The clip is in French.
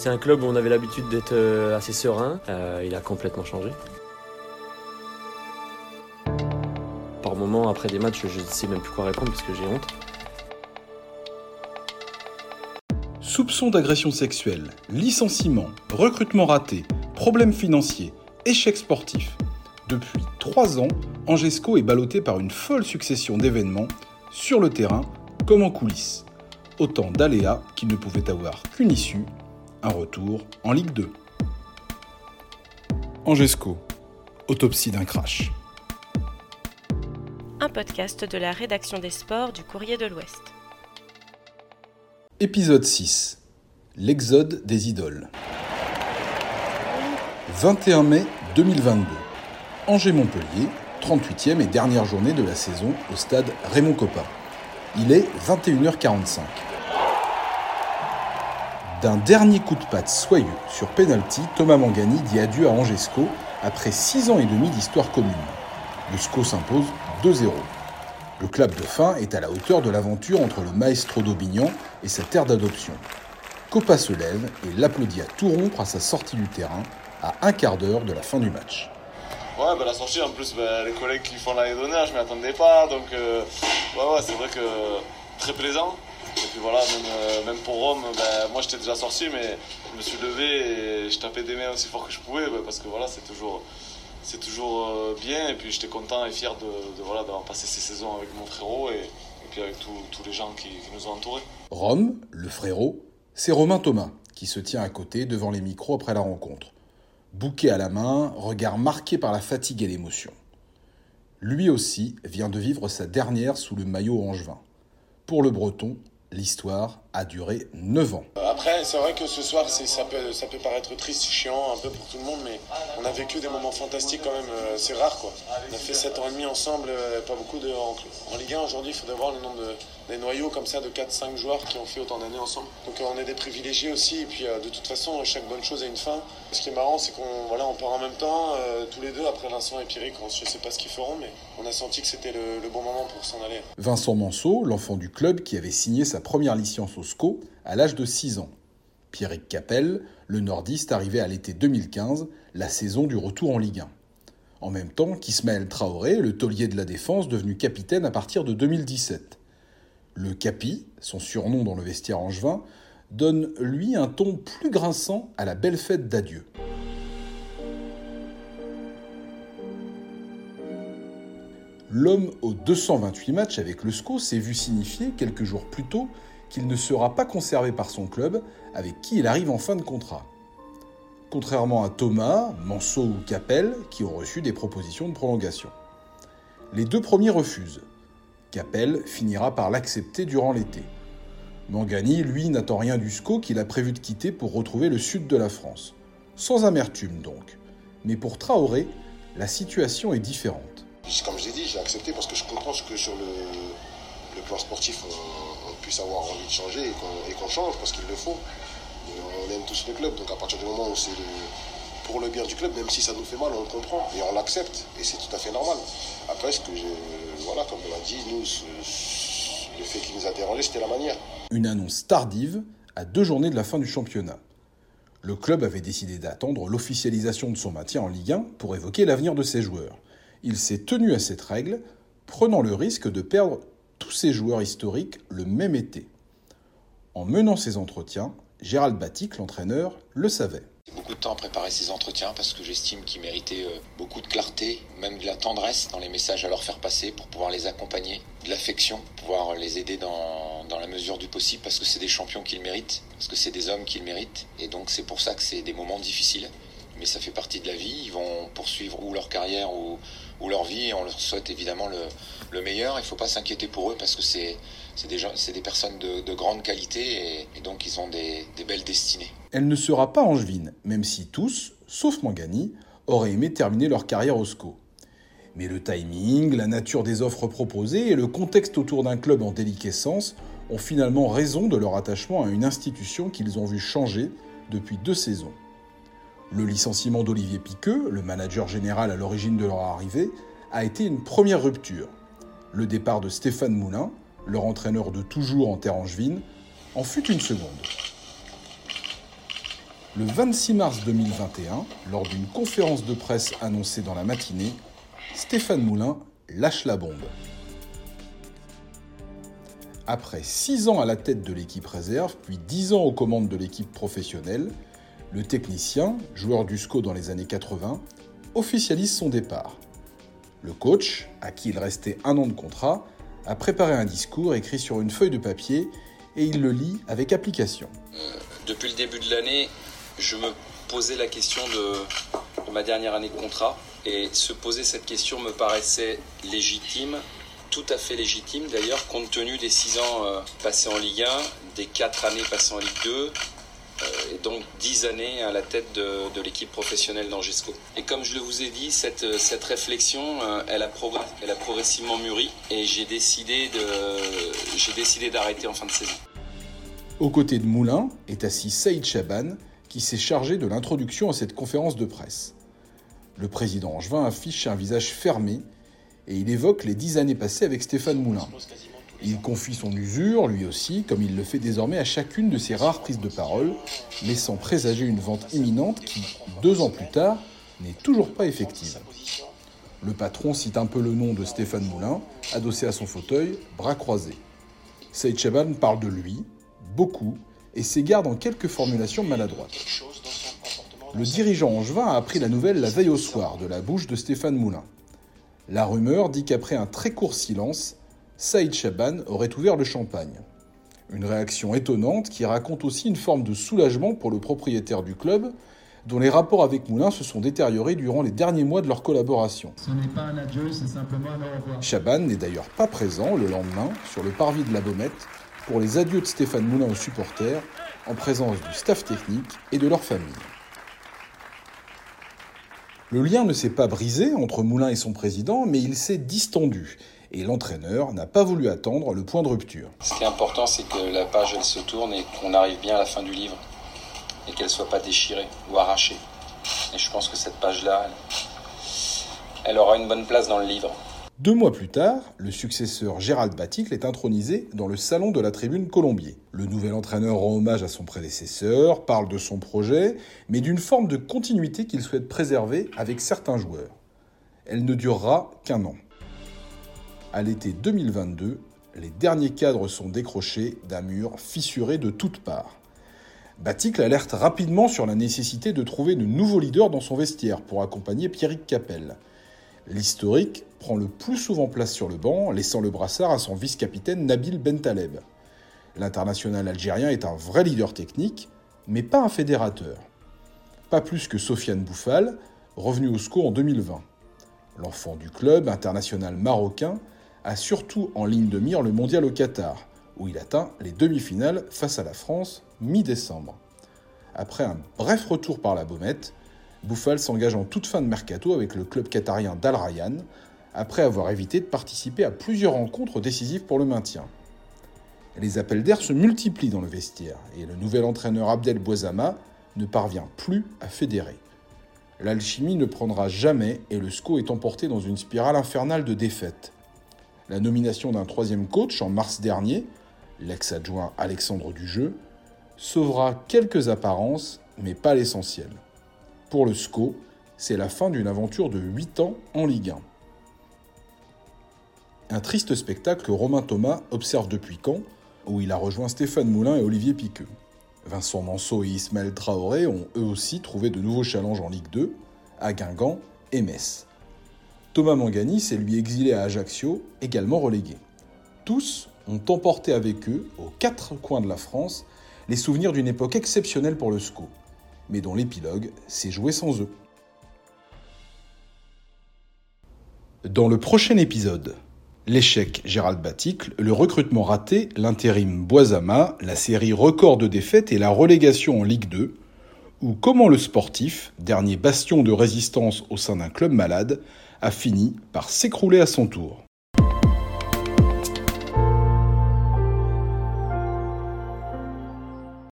C'est un club où on avait l'habitude d'être euh, assez serein. Euh, il a complètement changé. Par moments, après des matchs, je ne sais même plus quoi répondre parce que j'ai honte. Soupçons d'agression sexuelle, licenciement, recrutement raté, problèmes financiers, échecs sportifs. Depuis trois ans, Angesco est ballotté par une folle succession d'événements, sur le terrain comme en coulisses. Autant d'aléas qui ne pouvaient avoir qu'une issue, un retour en Ligue 2. Angesco, autopsie d'un crash. Un podcast de la rédaction des sports du Courrier de l'Ouest. Épisode 6. L'exode des idoles. 21 mai 2022. Angers-Montpellier, 38e et dernière journée de la saison au stade Raymond Coppa. Il est 21h45. D'un dernier coup de patte soyeux sur penalty, Thomas Mangani dit adieu à Angesco après 6 ans et demi d'histoire commune. Le SCO s'impose 2-0. Le club de fin est à la hauteur de l'aventure entre le maestro d'Aubignan et sa terre d'adoption. Coppa se lève et l'applaudit à tout rompre à sa sortie du terrain, à un quart d'heure de la fin du match. Ouais, bah, la sortie, en plus, bah, les collègues qui font l'année d'honneur, je m'y attendais pas. Donc, euh, ouais, c'est vrai que très plaisant. Et puis voilà, même, euh, pour Rome, bah, moi j'étais déjà sorti, mais je me suis levé et je tapais des mains aussi fort que je pouvais, bah, parce que voilà, c'est toujours, c'est toujours euh, bien. Et puis j'étais content et fier de, de voilà, d'avoir passé ces saisons avec mon frérot et, puis avec tous les gens qui nous ont entourés. Rome, le frérot, c'est Romain Thomas qui se tient à côté devant les micros après la rencontre. Bouquet à la main, regard marqué par la fatigue et l'émotion. Lui aussi vient de vivre sa dernière sous le maillot angevin. Pour le breton, l'histoire a duré 9 ans. Après, c'est vrai que ce soir, ça peut, ça peut paraître triste, chiant, un peu pour tout le monde, mais on a vécu des moments fantastiques quand même. euh, c'est rare, quoi. On a fait 7 ans et demi ensemble, euh, pas beaucoup de. En, en Ligue 1, aujourd'hui, il faudrait voir le nombre de, des noyaux comme ça de 4-5 joueurs qui ont fait autant d'années ensemble. Donc euh, on est des privilégiés aussi, et puis euh, de toute façon, chaque bonne chose a une fin. Ce qui est marrant, c'est qu'on voilà, on part en même temps, euh, tous les deux, après Vincent et Pierrick, je sais pas ce qu'ils feront, mais on a senti que c'était le, le bon moment pour s'en aller. Vincent Manceau, l'enfant du club qui avait signé sa première licence à l'âge de 6 ans. Pierrick Capel, le nordiste arrivé à l'été 2015, la saison du retour en Ligue 1. En même temps qu'Ismaël Traoré, le taulier de la défense devenu capitaine à partir de 2017. Le Capi, son surnom dans le vestiaire angevin, donne lui un ton plus grinçant à la belle fête d'adieu. L'homme aux 228 matchs avec le SCO s'est vu signifier quelques jours plus tôt qu'il ne sera pas conservé par son club avec qui il arrive en fin de contrat. Contrairement à Thomas, Manceau ou Capel qui ont reçu des propositions de prolongation. Les deux premiers refusent. Capel finira par l'accepter durant l'été. Mangani, lui, n'attend rien du SCO qu'il a prévu de quitter pour retrouver le sud de la France. Sans amertume donc. Mais pour Traoré, la situation est différente. Comme je l'ai dit, j'ai accepté parce que je comprends que sur le, le plan sportif, puisse avoir envie de changer et qu'on change parce qu'il le faut. On aime tous le club, donc à partir du moment où c'est pour le bien du club, même si ça nous fait mal, on le comprend et on l'accepte et c'est tout à fait normal. Après, ce que j'ai, voilà, comme on l'a dit, nous, le fait qui nous a dérangé, c'était la manière. Une annonce tardive à deux journées de la fin du championnat. Le club avait décidé d'attendre l'officialisation de son maintien en Ligue 1 pour évoquer l'avenir de ses joueurs. Il s'est tenu à cette règle, prenant le risque de perdre tous ses joueurs historiques le même été. En menant ces entretiens, Gérald Batic, l'entraîneur, le savait. Beaucoup de temps à préparer ces entretiens parce que j'estime qu'ils méritaient euh, beaucoup de clarté, même de la tendresse dans les messages à leur faire passer pour pouvoir les accompagner, de l'affection, pouvoir les aider dans, dans la mesure du possible parce que c'est des champions qu'ils méritent, parce que c'est des hommes qu'ils méritent. Et donc c'est pour ça que c'est des moments difficiles. Mais ça fait partie de la vie. Ils vont poursuivre ou leur carrière ou, leur vie. Et on leur souhaite évidemment le, le meilleur. Il ne faut pas s'inquiéter pour eux parce que c'est des, personnes de, de grande qualité et, donc ils ont des, des belles destinées. Elle ne sera pas angevine, même si tous, sauf Mangani, auraient aimé terminer leur carrière au SCO. Mais le timing, la nature des offres proposées et le contexte autour d'un club en déliquescence ont finalement raison de leur attachement à une institution qu'ils ont vu changer depuis deux saisons. Le licenciement d'Olivier Piqueux, le manager général à l'origine de leur arrivée, a été une première rupture. Le départ de Stéphane Moulin, leur entraîneur de toujours en terre angevine, en fut une seconde. Le 26 mars 2021, lors d'une conférence de presse annoncée dans la matinée, Stéphane Moulin lâche la bombe. Après 6 ans à la tête de l'équipe réserve, puis 10 ans aux commandes de l'équipe professionnelle, le technicien, joueur du SCO dans les années 80, officialise son départ. Le coach, à qui il restait un an de contrat, a préparé un discours écrit sur une feuille de papier et il le lit avec application. Depuis le début de l'année, je me posais la question de, ma dernière année de contrat et se poser cette question me paraissait légitime tout à fait légitime d'ailleurs, compte tenu des 6 ans euh, passés en Ligue 1, des 4 années passées en Ligue 2, euh, et donc 10 années à la tête de, l'équipe professionnelle d'Angesco. Et comme je le vous ai dit, cette, euh, cette réflexion, elle, a elle a progressivement mûri et j'ai décidé, de, j'ai décidé d'arrêter en fin de saison. Aux côtés de Moulin est assis Saïd Chaban, qui s'est chargé de l'introduction à cette conférence de presse. Le président Angevin affiche un visage fermé et il évoque les dix années passées avec Stéphane Moulin. Il confie son usure, lui aussi, comme il le fait désormais à chacune de ses rares prises de parole, laissant présager une vente imminente qui, deux ans plus tard, n'est toujours pas effective. Le patron cite un peu le nom de Stéphane Moulin, adossé à son fauteuil, bras croisés. Saïd parle de lui, beaucoup, et s'égare dans quelques formulations maladroites. Le dirigeant angevin a appris la nouvelle la veille au soir de la bouche de Stéphane Moulin. La rumeur dit qu'après un très court silence, Saïd Chaban aurait ouvert le champagne. Une réaction étonnante qui raconte aussi une forme de soulagement pour le propriétaire du club, dont les rapports avec Moulin se sont détériorés durant les derniers mois de leur collaboration. Ce n'est pas un adieu, c'est simplement un au revoir. Chaban n'est d'ailleurs pas présent le lendemain sur le parvis de la Baumette pour les adieux de Stéphane Moulin aux supporters, en présence du staff technique et de leur famille. Le lien ne s'est pas brisé entre Moulin et son président, mais il s'est distendu. Et l'entraîneur n'a pas voulu attendre le point de rupture. Ce qui est important, c'est que la page elle se tourne et qu'on arrive bien à la fin du livre. Et qu'elle ne soit pas déchirée ou arrachée. Et je pense que cette page-là, elle aura une bonne place dans le livre. Deux mois plus tard, le successeur Gérald Baticle est intronisé dans le salon de la tribune Colombier. Le nouvel entraîneur rend hommage à son prédécesseur, parle de son projet, mais d'une forme de continuité qu'il souhaite préserver avec certains joueurs. Elle ne durera qu'un an. À l'été 2022, les derniers cadres sont décrochés d'un mur fissuré de toutes parts. Baticle alerte rapidement sur la nécessité de trouver de nouveaux leaders dans son vestiaire pour accompagner Pierrick Capel. L'historique prend le plus souvent place sur le banc, laissant le brassard à son vice-capitaine Nabil Bentaleb. L'international algérien est un vrai leader technique, mais pas un fédérateur. Pas plus que Sofiane Bouffal, revenu au SCO en 2020. L'enfant du club international marocain a surtout en ligne de mire le mondial au Qatar, où il atteint les demi-finales face à la France mi-décembre. Après un bref retour par la Baumette, Bouffal s'engage en toute fin de mercato avec le club qatarien d'Al Rayyan, après avoir évité de participer à plusieurs rencontres décisives pour le maintien. Les appels d'air se multiplient dans le vestiaire et le nouvel entraîneur Abdel Bouazama ne parvient plus à fédérer. L'alchimie ne prendra jamais et le SCO est emporté dans une spirale infernale de défaites. La nomination d'un troisième coach en mars dernier, l'ex-adjoint Alexandre Dujeu, sauvera quelques apparences, mais pas l'essentiel. Pour le SCO, c'est la fin d'une aventure de 8 ans en Ligue 1. Un triste spectacle que Romain Thomas observe depuis Caen, où il a rejoint Stéphane Moulin et Olivier Piqueux. Vincent Manceau et Ismaël Traoré ont eux aussi trouvé de nouveaux challenges en Ligue 2, à Guingamp et Metz. Thomas Mangani s'est lui exilé à Ajaccio, également relégué. Tous ont emporté avec eux, aux quatre coins de la France, les souvenirs d'une époque exceptionnelle pour le SCO mais dont l'épilogue s'est joué sans eux. Dans le prochain épisode, l'échec Gérald Baticle, le recrutement raté, l'intérim Boisama, la série record de défaites et la relégation en Ligue 2, ou comment le sportif, dernier bastion de résistance au sein d'un club malade, a fini par s'écrouler à son tour.